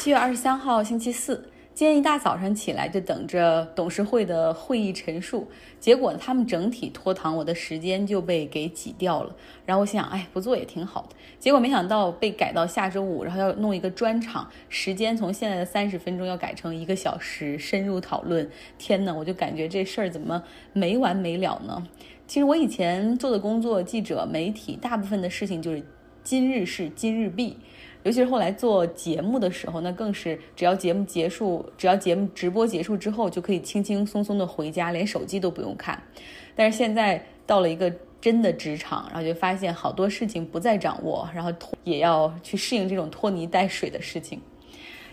七月二十三号，星期四。今天一大早上起来就等着董事会的会议陈述，结果他们整体拖堂，我的时间就被给挤掉了。然后我想，哎，不做也挺好的。结果没想到被改到下周五，然后要弄一个专场，时间从现在的三十分钟要改成一个小时，深入讨论。天呐，我就感觉这事儿怎么没完没了呢？其实我以前做的工作，记者、媒体，大部分的事情就是今日事今日毕。尤其是后来做节目的时候，那更是只要节目结束，只要节目直播结束之后，就可以轻轻松松的回家，连手机都不用看。但是现在到了一个真的职场，然后就发现好多事情不再掌握，然后也要去适应这种拖泥带水的事情。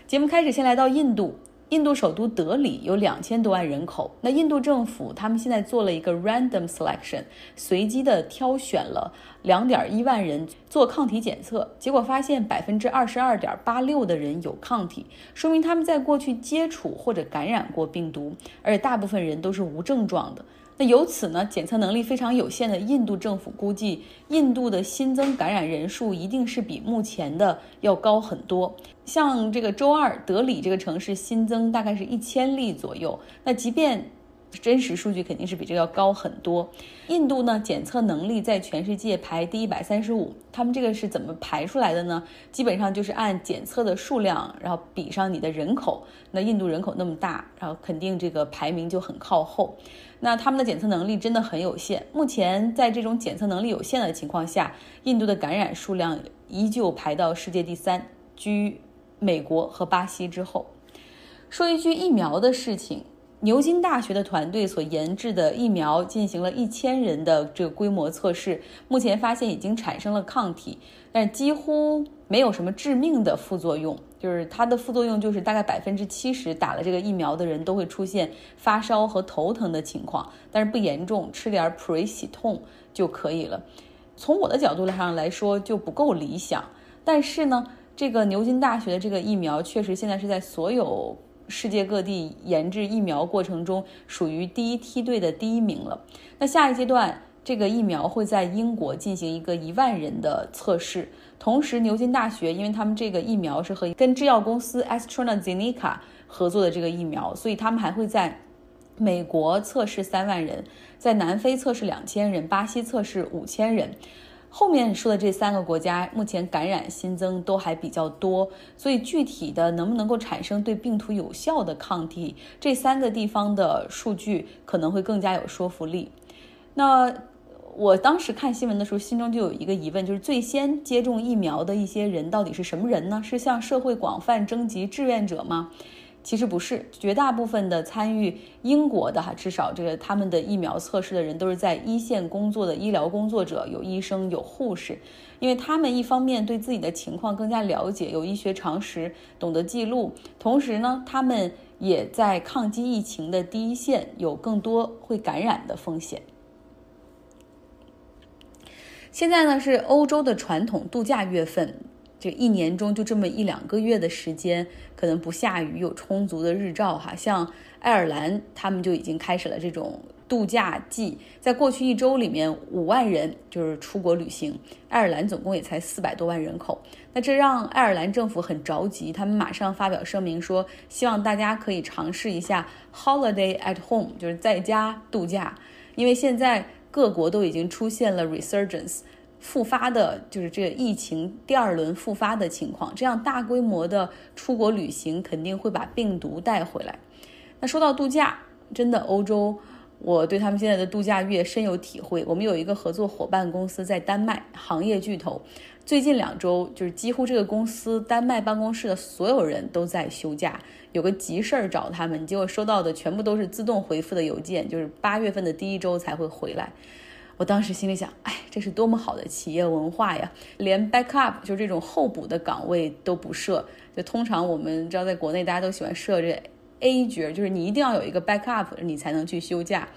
节目开始，先来到印度。印度首都德里有两千多万人口，那印度政府他们现在做了一个 random selection，随机的挑选了两点一万人做抗体检测，结果发现百分之二十二点八六的人有抗体，说明他们在过去接触或者感染过病毒，而且大部分人都是无症状的。那由此呢，检测能力非常有限的印度政府估计，印度的新增感染人数一定是比目前的要高很多。像这个周二，德里这个城市新增大概是一千例左右。那即便真实数据肯定是比这个要高很多。印度呢，检测能力在全世界排第一百三十五。他们这个是怎么排出来的呢？基本上就是按检测的数量，然后比上你的人口。那印度人口那么大，然后肯定这个排名就很靠后。那他们的检测能力真的很有限。目前在这种检测能力有限的情况下，印度的感染数量依旧排到世界第三，居美国和巴西之后。说一句疫苗的事情。牛津大学的团队所研制的疫苗进行了一千人的这个规模测试，目前发现已经产生了抗体，但几乎没有什么致命的副作用。就是它的副作用就是大概百分之七十打了这个疫苗的人都会出现发烧和头疼的情况，但是不严重，吃点普瑞喜痛就可以了。从我的角度上来说就不够理想，但是呢，这个牛津大学的这个疫苗确实现在是在所有。世界各地研制疫苗过程中，属于第一梯队的第一名了。那下一阶段，这个疫苗会在英国进行一个一万人的测试。同时，牛津大学因为他们这个疫苗是和跟制药公司 AstraZeneca 合作的这个疫苗，所以他们还会在美国测试三万人，在南非测试两千人，巴西测试五千人。后面说的这三个国家目前感染新增都还比较多，所以具体的能不能够产生对病毒有效的抗体，这三个地方的数据可能会更加有说服力。那我当时看新闻的时候，心中就有一个疑问，就是最先接种疫苗的一些人到底是什么人呢？是向社会广泛征集志愿者吗？其实不是，绝大部分的参与英国的哈，至少这个他们的疫苗测试的人都是在一线工作的医疗工作者，有医生有护士，因为他们一方面对自己的情况更加了解，有医学常识，懂得记录，同时呢，他们也在抗击疫情的第一线，有更多会感染的风险。现在呢是欧洲的传统度假月份。这一年中就这么一两个月的时间，可能不下雨，有充足的日照哈。像爱尔兰，他们就已经开始了这种度假季，在过去一周里面，五万人就是出国旅行。爱尔兰总共也才四百多万人口，那这让爱尔兰政府很着急，他们马上发表声明说，希望大家可以尝试一下 holiday at home，就是在家度假，因为现在各国都已经出现了 resurgence。复发的就是这个疫情第二轮复发的情况，这样大规模的出国旅行肯定会把病毒带回来。那说到度假，真的欧洲，我对他们现在的度假月深有体会。我们有一个合作伙伴公司在丹麦，行业巨头，最近两周就是几乎这个公司丹麦办公室的所有人都在休假，有个急事儿找他们，结果收到的全部都是自动回复的邮件，就是八月份的第一周才会回来。我当时心里想，哎，这是多么好的企业文化呀！连 backup 就这种候补的岗位都不设。就通常我们知道，在国内大家都喜欢设这 A 角，就是你一定要有一个 backup，你才能去休假。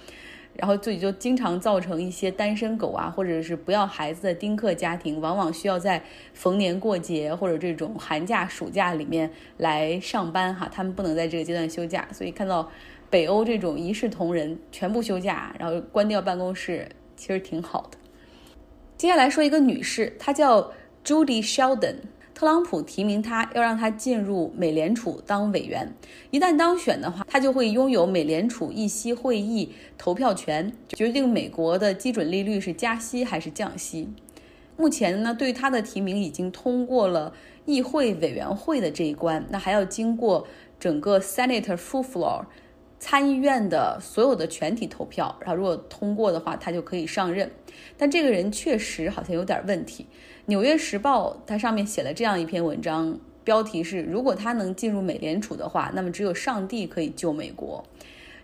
然后自己就经常造成一些单身狗啊，或者是不要孩子的丁克家庭，往往需要在逢年过节或者这种寒假、暑假里面来上班哈，他们不能在这个阶段休假。所以看到北欧这种一视同仁，全部休假，然后关掉办公室。其实挺好的。接下来说一个女士，她叫 Judy Sheldon，特朗普提名他，要让他进入美联储当委员。一旦当选的话，他就会拥有美联储议息会议投票权，决定美国的基准利率是加息还是降息。目前呢，对他的提名已经通过了议会委员会的这一关，那还要经过整个 Senator full floor。参议院的所有的全体投票，然后如果通过的话，他就可以上任。但这个人确实好像有点问题。《纽约时报》它上面写了这样一篇文章，标题是：如果他能进入美联储的话，那么只有上帝可以救美国。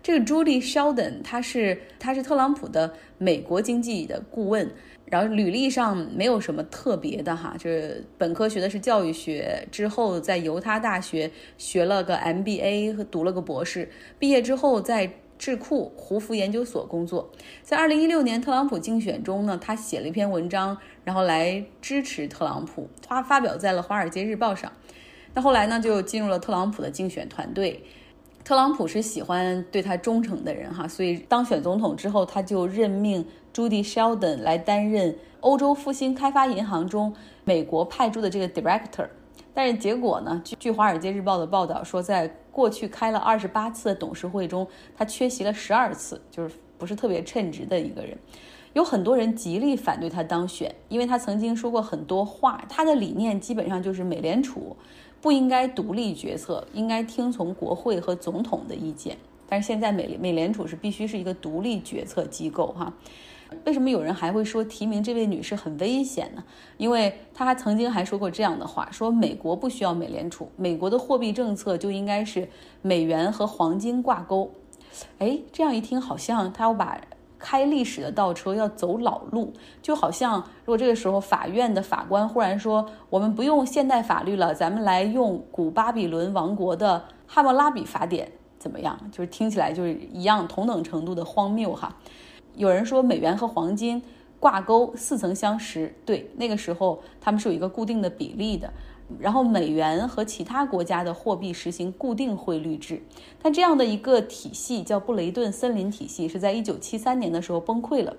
这个 Julie Sheldon，他是他是特朗普的美国经济的顾问。然后履历上没有什么特别的哈，就是本科学的是教育学，之后在犹他大学学了个 MBA 和读了个博士，毕业之后在智库胡佛研究所工作。在二零一六年特朗普竞选中呢，他写了一篇文章，然后来支持特朗普，他发表在了《华尔街日报》上。那后来呢，就进入了特朗普的竞选团队。特朗普是喜欢对他忠诚的人哈，所以当选总统之后，他就任命。Judy Sheldon 来担任欧洲复兴开发银行中美国派驻的这个 director，但是结果呢？据据《华尔街日报》的报道说，在过去开了二十八次的董事会中，他缺席了十二次，就是不是特别称职的一个人。有很多人极力反对他当选，因为他曾经说过很多话，他的理念基本上就是美联储不应该独立决策，应该听从国会和总统的意见。但是现在美美联储是必须是一个独立决策机构哈。为什么有人还会说提名这位女士很危险呢？因为她曾经还说过这样的话：说美国不需要美联储，美国的货币政策就应该是美元和黄金挂钩。哎，这样一听，好像她要把开历史的倒车要走老路，就好像如果这个时候法院的法官忽然说我们不用现代法律了，咱们来用古巴比伦王国的汉谟拉比法典，怎么样？就是听起来就是一样同等程度的荒谬哈。有人说美元和黄金挂钩似曾相识，对，那个时候他们是有一个固定的比例的，然后美元和其他国家的货币实行固定汇率制，但这样的一个体系叫布雷顿森林体系，是在一九七三年的时候崩溃了，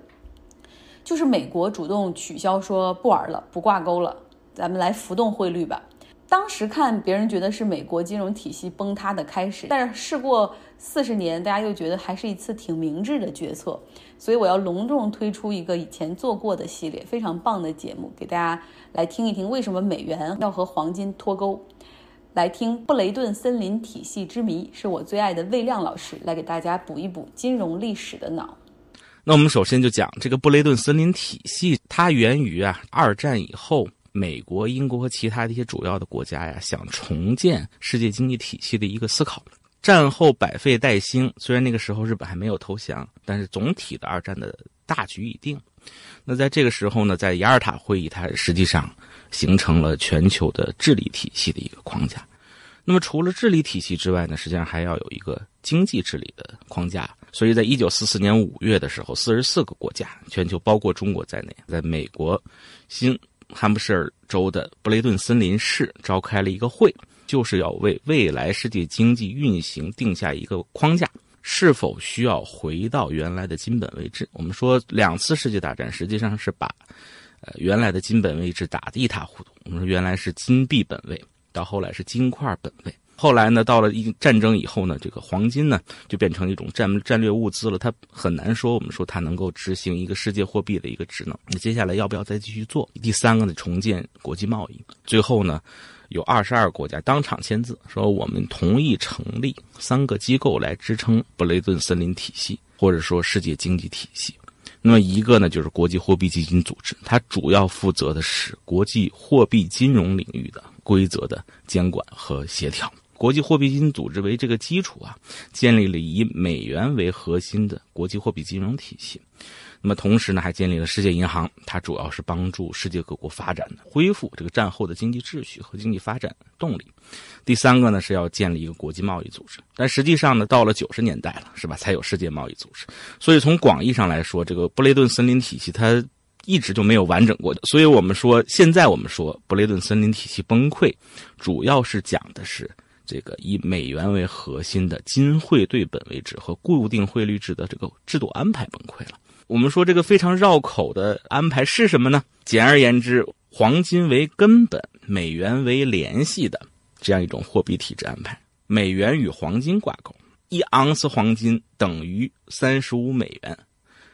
就是美国主动取消说不玩了，不挂钩了，咱们来浮动汇率吧。当时看别人觉得是美国金融体系崩塌的开始，但是事过四十年，大家又觉得还是一次挺明智的决策。所以我要隆重推出一个以前做过的系列，非常棒的节目，给大家来听一听为什么美元要和黄金脱钩。来听布雷顿森林体系之谜，是我最爱的魏亮老师来给大家补一补金融历史的脑。那我们首先就讲这个布雷顿森林体系，它源于啊二战以后。美国、英国和其他的一些主要的国家呀，想重建世界经济体系的一个思考。战后百废待兴，虽然那个时候日本还没有投降，但是总体的二战的大局已定。那在这个时候呢，在雅尔塔会议，它实际上形成了全球的治理体系的一个框架。那么除了治理体系之外呢，实际上还要有一个经济治理的框架。所以在一九四四年五月的时候，四十四个国家，全球包括中国在内，在美国新。汉布什尔州的布雷顿森林市召开了一个会，就是要为未来世界经济运行定下一个框架，是否需要回到原来的金本位置？我们说两次世界大战实际上是把，呃原来的金本位置打得一塌糊涂。我们说原来是金币本位，到后来是金块本位。后来呢，到了一战争以后呢，这个黄金呢就变成一种战战略物资了。它很难说，我们说它能够执行一个世界货币的一个职能。那接下来要不要再继续做？第三个呢，重建国际贸易。最后呢，有二十二国家当场签字，说我们同意成立三个机构来支撑布雷顿森林体系，或者说世界经济体系。那么一个呢，就是国际货币基金组织，它主要负责的是国际货币金融领域的规则的监管和协调。国际货币基金组织为这个基础啊，建立了以美元为核心的国际货币金融体系。那么同时呢，还建立了世界银行，它主要是帮助世界各国发展的、恢复这个战后的经济秩序和经济发展动力。第三个呢，是要建立一个国际贸易组织。但实际上呢，到了九十年代了，是吧？才有世界贸易组织。所以从广义上来说，这个布雷顿森林体系它一直就没有完整过的。所以我们说，现在我们说布雷顿森林体系崩溃，主要是讲的是。这个以美元为核心的金汇兑本位制和固定汇率制的这个制度安排崩溃了。我们说这个非常绕口的安排是什么呢？简而言之，黄金为根本，美元为联系的这样一种货币体制安排。美元与黄金挂钩，一盎司黄金等于三十五美元。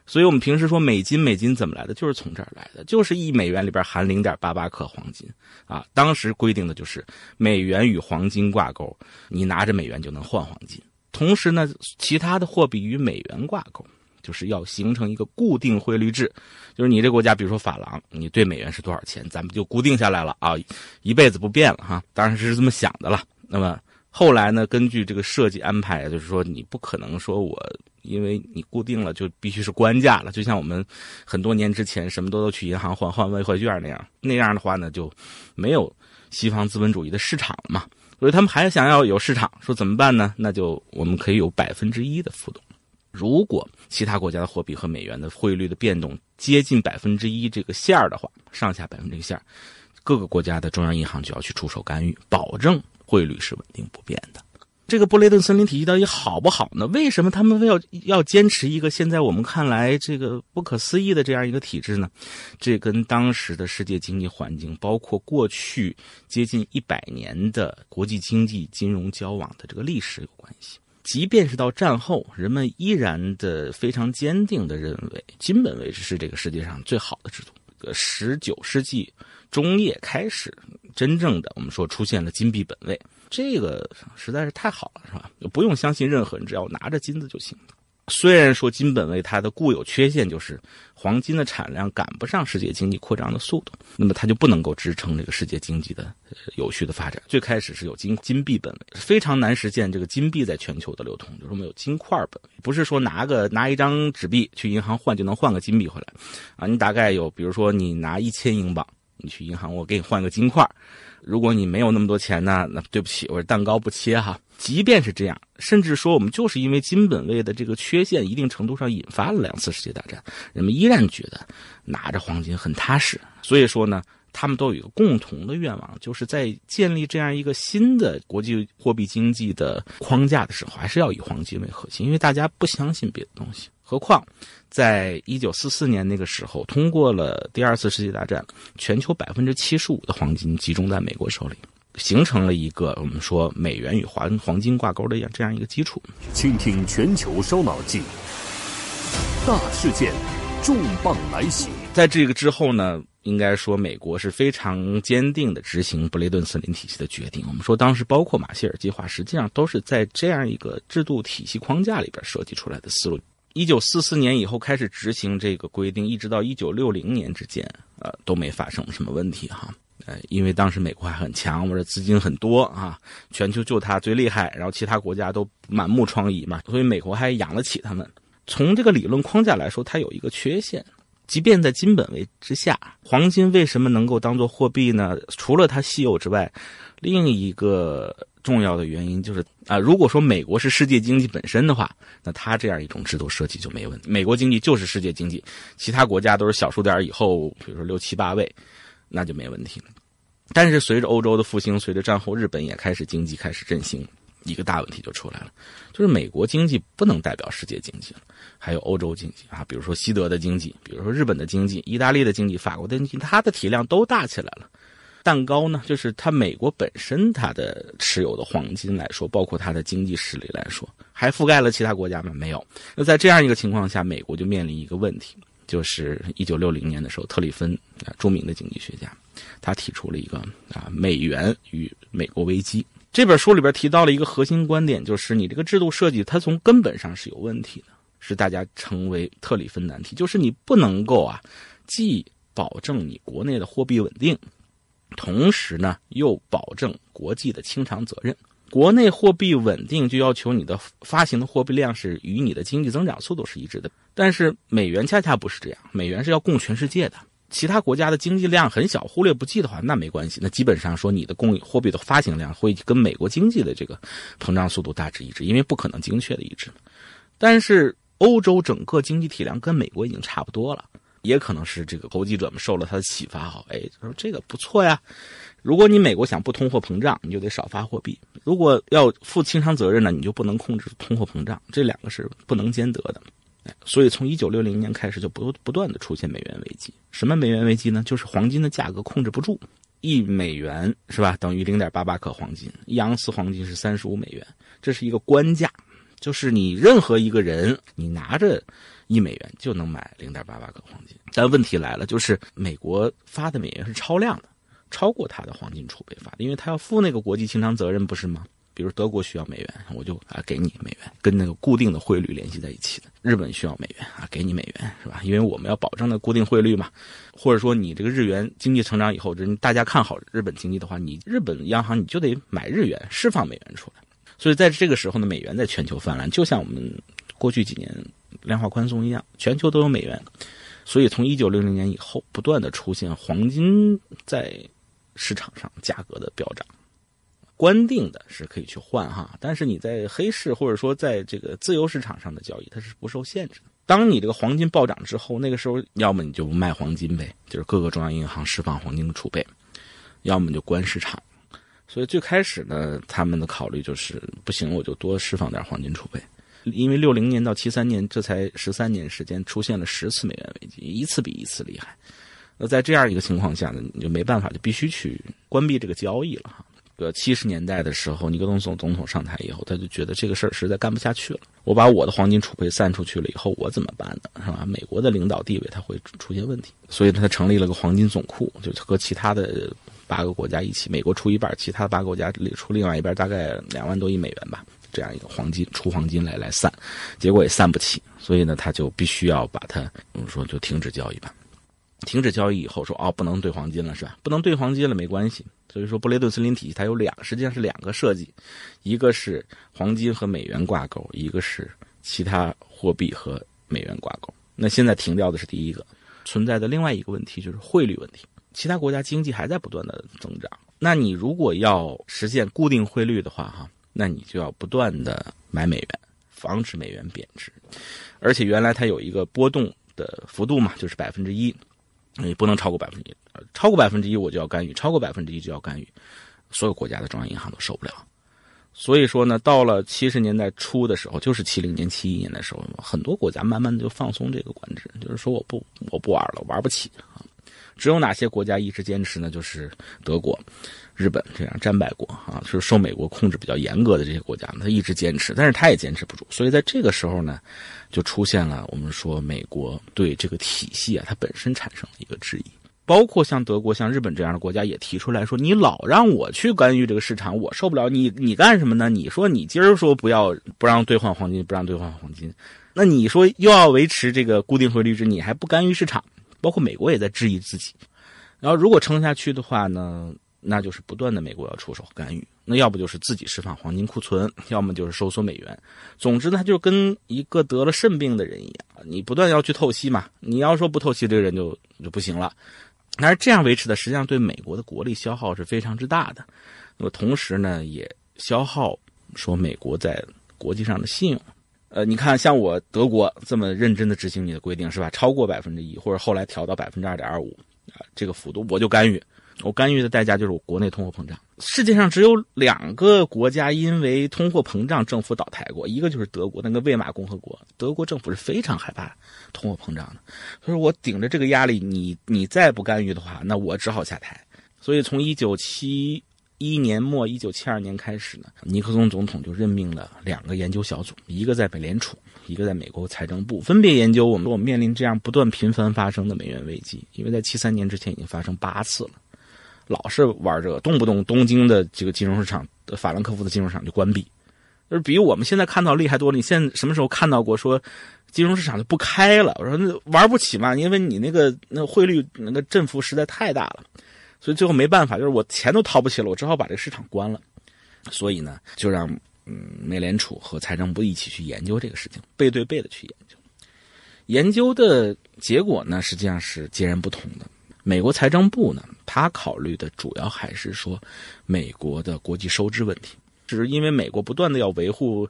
所以我们平时说美金，美金怎么来的？就是从这儿来的，就是一美元里边含零点八八克黄金啊。当时规定的就是美元与黄金挂钩，你拿着美元就能换黄金。同时呢，其他的货币与美元挂钩，就是要形成一个固定汇率制，就是你这国家，比如说法郎，你对美元是多少钱，咱们就固定下来了啊，一辈子不变了哈。当然是这么想的了。那么后来呢，根据这个设计安排，就是说你不可能说我。因为你固定了，就必须是官价了，就像我们很多年之前什么都都去银行换换外汇券那样，那样的话呢，就没有西方资本主义的市场嘛。所以他们还想要有市场，说怎么办呢？那就我们可以有百分之一的浮动。如果其他国家的货币和美元的汇率的变动接近百分之一这个线儿的话，上下百分之一线，各个国家的中央银行就要去出手干预，保证汇率是稳定不变的。这个布雷顿森林体系到底好不好呢？为什么他们要要坚持一个现在我们看来这个不可思议的这样一个体制呢？这跟当时的世界经济环境，包括过去接近一百年的国际经济金融交往的这个历史有关系。即便是到战后，人们依然的非常坚定的认为金本位制是这个世界上最好的制度。十九世纪中叶开始，真正的我们说出现了金币本位。这个实在是太好了，是吧？不用相信任何人，只要拿着金子就行。虽然说金本位它的固有缺陷就是黄金的产量赶不上世界经济扩张的速度，那么它就不能够支撑这个世界经济的有序的发展。最开始是有金金币本位，非常难实现这个金币在全球的流通，就是没有金块本位，不是说拿个拿一张纸币去银行换就能换个金币回来啊。你大概有，比如说你拿一千英镑，你去银行我给你换个金块。如果你没有那么多钱呢，那对不起，我是蛋糕不切哈。即便是这样，甚至说我们就是因为金本位的这个缺陷，一定程度上引发了两次世界大战，人们依然觉得拿着黄金很踏实。所以说呢，他们都有一个共同的愿望，就是在建立这样一个新的国际货币经济的框架的时候，还是要以黄金为核心，因为大家不相信别的东西。何况，在一九四四年那个时候，通过了第二次世界大战，全球百分之七十五的黄金集中在美国手里，形成了一个我们说美元与黄黄金挂钩的这样一个基础。倾听全球烧脑记，大事件，重磅来袭。在这个之后呢，应该说美国是非常坚定的执行布雷顿森林体系的决定。我们说当时包括马歇尔计划，实际上都是在这样一个制度体系框架里边设计出来的思路。一九四四年以后开始执行这个规定，一直到一九六零年之间，呃，都没发生什么问题哈。呃，因为当时美国还很强，或者资金很多啊，全球就他最厉害，然后其他国家都满目疮痍嘛，所以美国还养得起他们。从这个理论框架来说，它有一个缺陷，即便在金本位之下，黄金为什么能够当做货币呢？除了它稀有之外，另一个。重要的原因就是啊，如果说美国是世界经济本身的话，那它这样一种制度设计就没问题。美国经济就是世界经济，其他国家都是小数点以后，比如说六七八位，那就没问题了。但是随着欧洲的复兴，随着战后日本也开始经济开始振兴，一个大问题就出来了，就是美国经济不能代表世界经济了，还有欧洲经济啊，比如说西德的经济，比如说日本的经济、意大利的经济、法国的经济，它的体量都大起来了。蛋糕呢，就是它美国本身它的持有的黄金来说，包括它的经济实力来说，还覆盖了其他国家吗？没有。那在这样一个情况下，美国就面临一个问题，就是一九六零年的时候，特里芬啊，著名的经济学家，他提出了一个啊，美元与美国危机这本书里边提到了一个核心观点，就是你这个制度设计它从根本上是有问题的，是大家成为特里芬难题，就是你不能够啊，既保证你国内的货币稳定。同时呢，又保证国际的清偿责任。国内货币稳定，就要求你的发行的货币量是与你的经济增长速度是一致的。但是美元恰恰不是这样，美元是要供全世界的。其他国家的经济量很小，忽略不计的话，那没关系。那基本上说，你的供货币的发行量会跟美国经济的这个膨胀速度大致一致，因为不可能精确的一致。但是欧洲整个经济体量跟美国已经差不多了。也可能是这个投机者们受了他的启发，好，哎，他说这个不错呀。如果你美国想不通货膨胀，你就得少发货币；如果要负清偿责任呢，你就不能控制通货膨胀，这两个是不能兼得的。所以从一九六零年开始就不不断的出现美元危机。什么美元危机呢？就是黄金的价格控制不住，一美元是吧，等于零点八八克黄金，一盎司黄金是三十五美元，这是一个官价，就是你任何一个人，你拿着一美元就能买零点八八克黄金。但问题来了，就是美国发的美元是超量的，超过它的黄金储备发的，因为它要负那个国际清偿责任，不是吗？比如德国需要美元，我就啊给你美元，跟那个固定的汇率联系在一起的。日本需要美元啊，给你美元是吧？因为我们要保证那固定汇率嘛。或者说你这个日元经济成长以后，人大家看好日本经济的话，你日本央行你就得买日元，释放美元出来。所以在这个时候呢，美元在全球泛滥，就像我们过去几年量化宽松一样，全球都有美元。所以从一九六零年以后，不断的出现黄金在市场上价格的飙涨。官定的是可以去换哈，但是你在黑市或者说在这个自由市场上的交易，它是不受限制的。当你这个黄金暴涨之后，那个时候要么你就卖黄金呗，就是各个中央银行释放黄金的储备；要么就关市场。所以最开始呢，他们的考虑就是不行，我就多释放点黄金储备。因为六零年到七三年这才十三年时间，出现了十次美元危机，一次比一次厉害。那在这样一个情况下呢，你就没办法，就必须去关闭这个交易了哈。个七十年代的时候，尼克松总总统上台以后，他就觉得这个事儿实在干不下去了。我把我的黄金储备散出去了以后，我怎么办呢？是吧？美国的领导地位他会出现问题，所以他成立了个黄金总库，就和其他的八个国家一起，美国出一半，其他八个国家出另外一半，大概两万多亿美元吧，这样一个黄金出黄金来来散，结果也散不起，所以呢，他就必须要把它，我们说就停止交易吧。停止交易以后，说哦，不能兑黄金了，是吧？不能兑黄金了，没关系。所以说，布雷顿森林体系它有两，实际上是两个设计，一个是黄金和美元挂钩，一个是其他货币和美元挂钩。那现在停掉的是第一个，存在的另外一个问题就是汇率问题。其他国家经济还在不断的增长，那你如果要实现固定汇率的话，哈，那你就要不断的买美元，防止美元贬值。而且原来它有一个波动的幅度嘛，就是百分之一。也不能超过百分之一，超过百分之一我就要干预，超过百分之一就要干预，所有国家的中央银行都受不了。所以说呢，到了七十年代初的时候，就是七零年、七一年的时候，很多国家慢慢的就放松这个管制，就是说我不我不玩了，玩不起啊。只有哪些国家一直坚持呢？就是德国。日本这样战败国啊，就是受美国控制比较严格的这些国家，他一直坚持，但是他也坚持不住，所以在这个时候呢，就出现了我们说美国对这个体系啊，它本身产生了一个质疑，包括像德国、像日本这样的国家也提出来说，你老让我去干预这个市场，我受不了。你你干什么呢？你说你今儿说不要不让兑换黄金，不让兑换黄金，那你说又要维持这个固定汇率制，你还不干预市场？包括美国也在质疑自己。然后如果撑下去的话呢？那就是不断的美国要出手干预，那要不就是自己释放黄金库存，要么就是收缩美元。总之，他就跟一个得了肾病的人一样，你不断要去透析嘛。你要说不透析，这个人就就不行了。但是这样维持的，实际上对美国的国力消耗是非常之大的。那么同时呢，也消耗说美国在国际上的信用。呃，你看，像我德国这么认真的执行你的规定是吧？超过百分之一，或者后来调到百分之二点二五啊，这个幅度我就干预。我干预的代价就是我国内通货膨胀。世界上只有两个国家因为通货膨胀政府倒台过，一个就是德国那个魏玛共和国。德国政府是非常害怕通货膨胀的，所以我顶着这个压力，你你再不干预的话，那我只好下台。所以从一九七一年末一九七二年开始呢，尼克松总统就任命了两个研究小组，一个在美联储，一个在美国财政部，分别研究我们我们面临这样不断频繁发生的美元危机，因为在七三年之前已经发生八次了。老是玩这个，动不动东京的这个金融市场法兰克福的金融市场就关闭，就是比我们现在看到厉害多了。你现在什么时候看到过说金融市场就不开了？我说那玩不起嘛，因为你那个那汇率那个振幅实在太大了，所以最后没办法，就是我钱都掏不起了，我只好把这个市场关了。所以呢，就让嗯美联储和财政部一起去研究这个事情，背对背的去研究。研究的结果呢，实际上是截然不同的。美国财政部呢，他考虑的主要还是说，美国的国际收支问题，只是因为美国不断的要维护，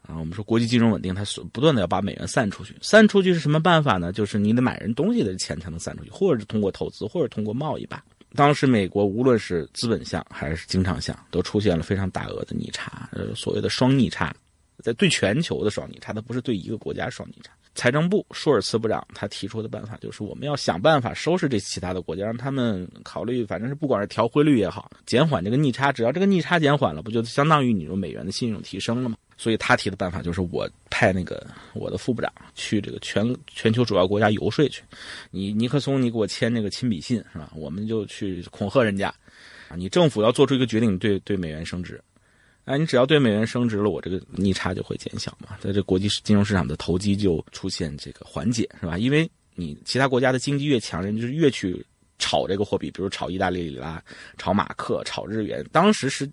啊，我们说国际金融稳定，它所不断的要把美元散出去，散出去是什么办法呢？就是你得买人东西的钱才能散出去，或者是通过投资，或者通过贸易吧。当时美国无论是资本项还是经常项，都出现了非常大额的逆差，呃，所谓的双逆差，在对全球的双逆差，它不是对一个国家双逆差。财政部舒尔茨部长他提出的办法就是，我们要想办法收拾这其他的国家，让他们考虑，反正是不管是调汇率也好，减缓这个逆差，只要这个逆差减缓了，不就相当于你说美元的信用提升了吗？所以他提的办法就是，我派那个我的副部长去这个全全球主要国家游说去，你尼克松你给我签那个亲笔信是吧？我们就去恐吓人家，啊，你政府要做出一个决定，对对美元升值。哎，你只要对美元升值了，我这个逆差就会减小嘛，在这国际金融市场的投机就出现这个缓解，是吧？因为你其他国家的经济越强，人就是越去炒这个货币，比如炒意大利里拉、炒马克、炒日元。当时是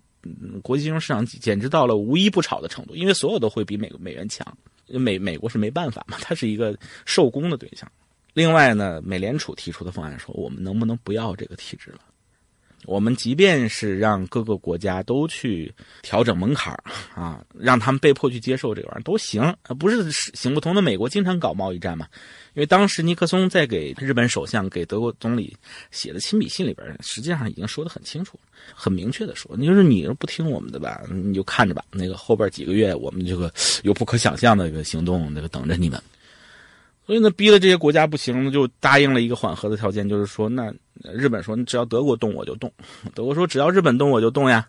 国际金融市场简直到了无一不炒的程度，因为所有都会比美美元强，美美国是没办法嘛，它是一个受攻的对象。另外呢，美联储提出的方案说，我们能不能不要这个体制了？我们即便是让各个国家都去调整门槛啊，让他们被迫去接受这玩意儿都行，不是行不通的。美国经常搞贸易战嘛，因为当时尼克松在给日本首相、给德国总理写的亲笔信里边，实际上已经说的很清楚、很明确的说，你就是你不听我们的吧，你就看着吧。那个后边几个月，我们这个有不可想象的一个行动，那个等着你们。所以呢，逼的这些国家不行，就答应了一个缓和的条件，就是说，那日本说，你只要德国动我就动；德国说，只要日本动我就动呀。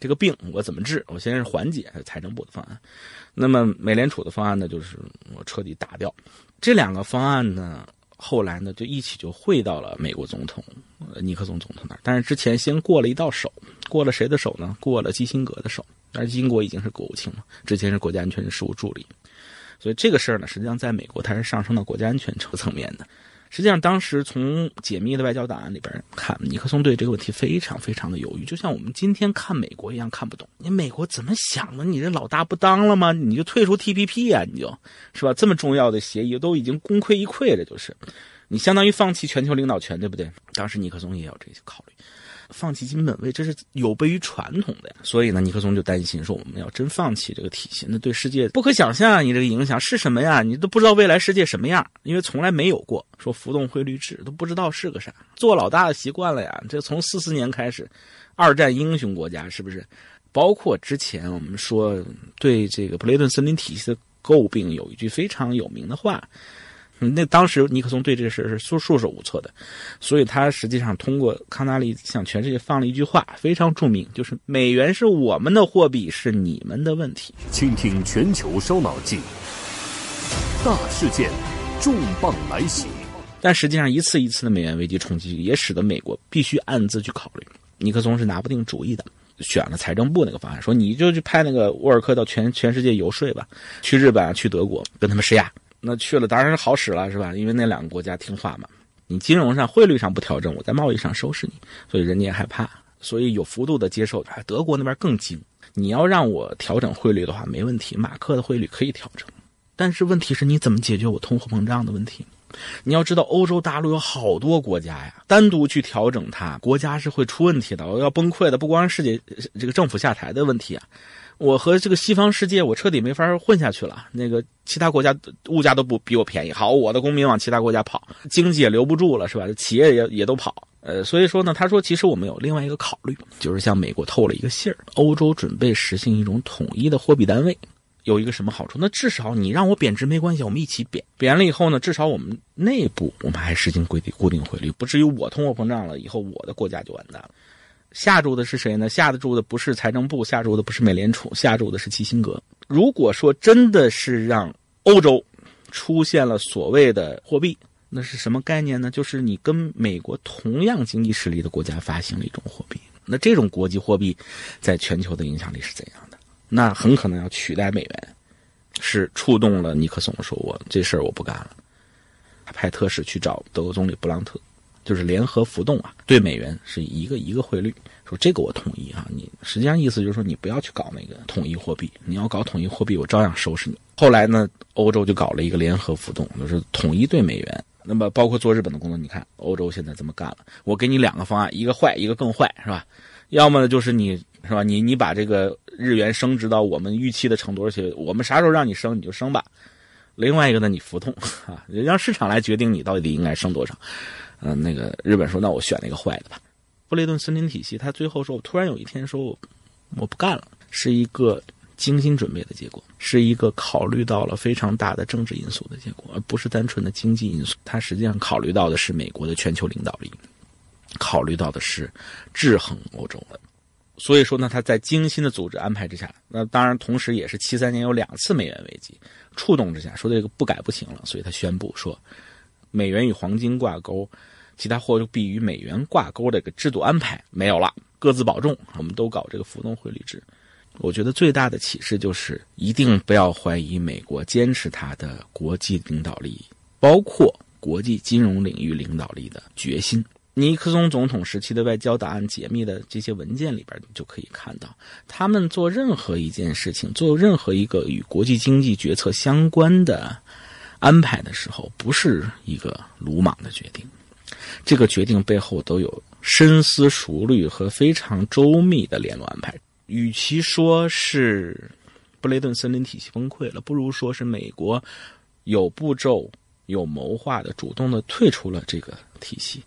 这个病我怎么治？我先是缓解财政部的方案。那么美联储的方案呢，就是我彻底打掉。这两个方案呢，后来呢就一起就汇到了美国总统尼克松总统那儿。但是之前先过了一道手，过了谁的手呢？过了基辛格的手。但是英国已经是国务卿了，之前是国家安全事务助理。所以这个事儿呢，实际上在美国它是上升到国家安全层层面的。实际上，当时从解密的外交档案里边看，尼克松对这个问题非常非常的犹豫，就像我们今天看美国一样看不懂。你美国怎么想的？你这老大不当了吗？你就退出 TPP 呀？你就是吧？这么重要的协议都已经功亏一篑了，就是你相当于放弃全球领导权，对不对？当时尼克松也有这些考虑。放弃金本位，这是有悖于传统的呀。所以呢，尼克松就担心说，我们要真放弃这个体系，那对世界不可想象啊。你这个影响是什么呀？你都不知道未来世界什么样，因为从来没有过说浮动汇率制，都不知道是个啥。做老大的习惯了呀。这从四四年开始，二战英雄国家是不是？包括之前我们说对这个布雷顿森林体系的诟病，有一句非常有名的话。那当时尼克松对这个事是束束手无策的，所以他实际上通过康纳利向全世界放了一句话，非常著名，就是“美元是我们的货币，是你们的问题”。倾听全球烧脑记，大事件，重磅来袭。但实际上，一次一次的美元危机冲击，也使得美国必须暗自去考虑。尼克松是拿不定主意的，选了财政部那个方案，说你就去派那个沃尔克到全全世界游说吧，去日本、去德国跟他们施压。那去了当然是好使了，是吧？因为那两个国家听话嘛。你金融上、汇率上不调整，我在贸易上收拾你，所以人家也害怕，所以有幅度的接受。德国那边更精，你要让我调整汇率的话，没问题，马克的汇率可以调整。但是问题是，你怎么解决我通货膨胀的问题？你要知道，欧洲大陆有好多国家呀，单独去调整它，国家是会出问题的，要崩溃的。不光是世界这个政府下台的问题啊。我和这个西方世界，我彻底没法混下去了。那个其他国家物价都不比我便宜，好，我的公民往其他国家跑，经济也留不住了，是吧？企业也也都跑。呃，所以说呢，他说，其实我们有另外一个考虑，就是向美国透了一个信儿，欧洲准备实行一种统一的货币单位，有一个什么好处？那至少你让我贬值没关系，我们一起贬，贬了以后呢，至少我们内部我们还实行规定固定汇率，不至于我通货膨胀了以后，我的国家就完蛋了。下注的是谁呢？下注的不是财政部，下注的不是美联储，下注的是基辛格。如果说真的是让欧洲出现了所谓的货币，那是什么概念呢？就是你跟美国同样经济实力的国家发行了一种货币，那这种国际货币在全球的影响力是怎样的？那很可能要取代美元，是触动了尼克松，说我这事儿我不干了，派特使去找德国总理布朗特。就是联合浮动啊，对美元是一个一个汇率，说这个我同意啊。你实际上意思就是说，你不要去搞那个统一货币，你要搞统一货币，我照样收拾你。后来呢，欧洲就搞了一个联合浮动，就是统一对美元。那么包括做日本的工作，你看欧洲现在这么干了，我给你两个方案，一个坏，一个更坏，是吧？要么呢就是你是吧，你你把这个日元升值到我们预期的程度，而且我们啥时候让你升你就升吧。另外一个呢，你浮动啊，让市场来决定你到底应该升多少。嗯，那个日本说，那我选那个坏的吧。布雷顿森林体系，他最后说，我突然有一天说，我不干了，是一个精心准备的结果，是一个考虑到了非常大的政治因素的结果，而不是单纯的经济因素。它实际上考虑到的是美国的全球领导力，考虑到的是制衡欧洲的。所以说呢，他在精心的组织安排之下，那当然同时也是七三年有两次美元危机触动之下，说这个不改不行了，所以他宣布说，美元与黄金挂钩，其他货币与美元挂钩这个制度安排没有了，各自保重，我们都搞这个浮动汇率制。我觉得最大的启示就是，一定不要怀疑美国坚持它的国际领导力，包括国际金融领域领导力的决心。尼克松总统时期的外交档案解密的这些文件里边，你就可以看到，他们做任何一件事情，做任何一个与国际经济决策相关的安排的时候，不是一个鲁莽的决定，这个决定背后都有深思熟虑和非常周密的联络安排。与其说是布雷顿森林体系崩溃了，不如说是美国有步骤、有谋划的主动的退出了这个体系。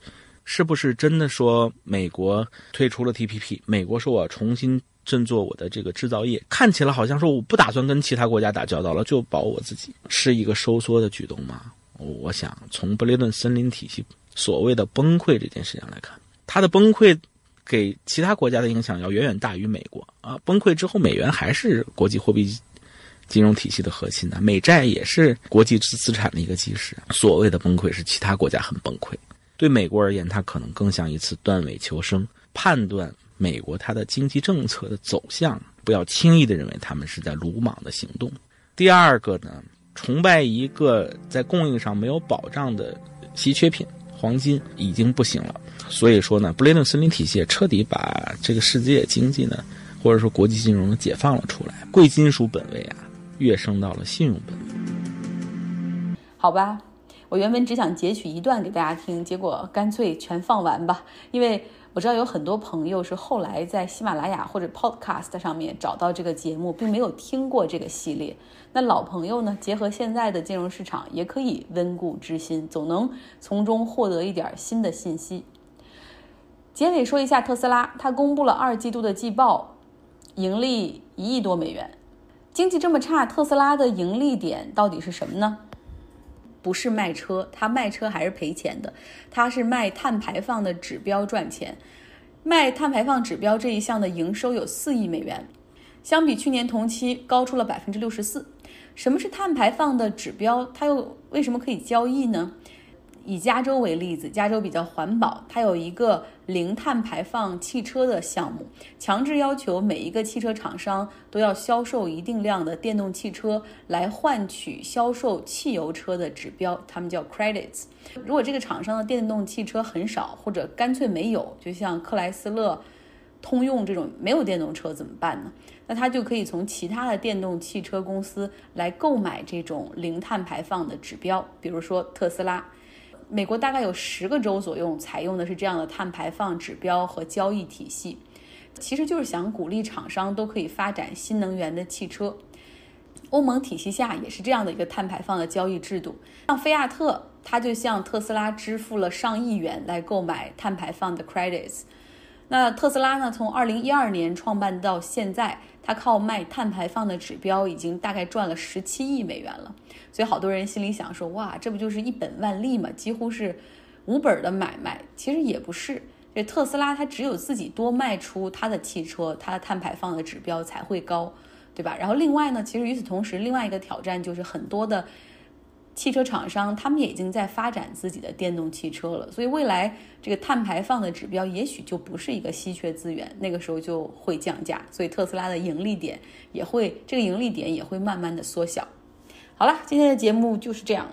是不是真的说美国退出了 TPP？美国说我重新振作我的这个制造业，看起来好像说我不打算跟其他国家打交道了，就保我自己，是一个收缩的举动吗？我想从布雷顿森林体系所谓的崩溃这件事情来看，它的崩溃给其他国家的影响要远远大于美国啊！崩溃之后，美元还是国际货币金融体系的核心呢，美债也是国际资资产的一个基石。所谓的崩溃是其他国家很崩溃。对美国而言，它可能更像一次断尾求生。判断美国它的经济政策的走向，不要轻易的认为他们是在鲁莽的行动。第二个呢，崇拜一个在供应上没有保障的稀缺品——黄金，已经不行了。所以说呢，布雷顿森林体系彻底把这个世界经济呢，或者说国际金融解放了出来。贵金属本位啊，跃升到了信用本位。好吧。我原本只想截取一段给大家听，结果干脆全放完吧。因为我知道有很多朋友是后来在喜马拉雅或者 Podcast 上面找到这个节目，并没有听过这个系列。那老朋友呢，结合现在的金融市场，也可以温故知新，总能从中获得一点新的信息。结尾说一下特斯拉，它公布了二季度的季报，盈利一亿多美元。经济这么差，特斯拉的盈利点到底是什么呢？不是卖车，他卖车还是赔钱的，他是卖碳排放的指标赚钱。卖碳排放指标这一项的营收有四亿美元，相比去年同期高出了百分之六十四。什么是碳排放的指标？它又为什么可以交易呢？以加州为例子，加州比较环保，它有一个零碳排放汽车的项目，强制要求每一个汽车厂商都要销售一定量的电动汽车，来换取销售汽油车的指标，他们叫 credits。如果这个厂商的电动汽车很少，或者干脆没有，就像克莱斯勒、通用这种没有电动车怎么办呢？那他就可以从其他的电动汽车公司来购买这种零碳排放的指标，比如说特斯拉。美国大概有十个州左右采用的是这样的碳排放指标和交易体系，其实就是想鼓励厂商都可以发展新能源的汽车。欧盟体系下也是这样的一个碳排放的交易制度。像菲亚特，它就向特斯拉支付了上亿元来购买碳排放的 credits。那特斯拉呢？从二零一二年创办到现在，它靠卖碳排放的指标，已经大概赚了十七亿美元了。所以好多人心里想说：“哇，这不就是一本万利吗？几乎是无本的买卖。”其实也不是，这特斯拉它只有自己多卖出它的汽车，它的碳排放的指标才会高，对吧？然后另外呢，其实与此同时，另外一个挑战就是很多的。汽车厂商他们也已经在发展自己的电动汽车了，所以未来这个碳排放的指标也许就不是一个稀缺资源，那个时候就会降价，所以特斯拉的盈利点也会这个盈利点也会慢慢的缩小。好了，今天的节目就是这样。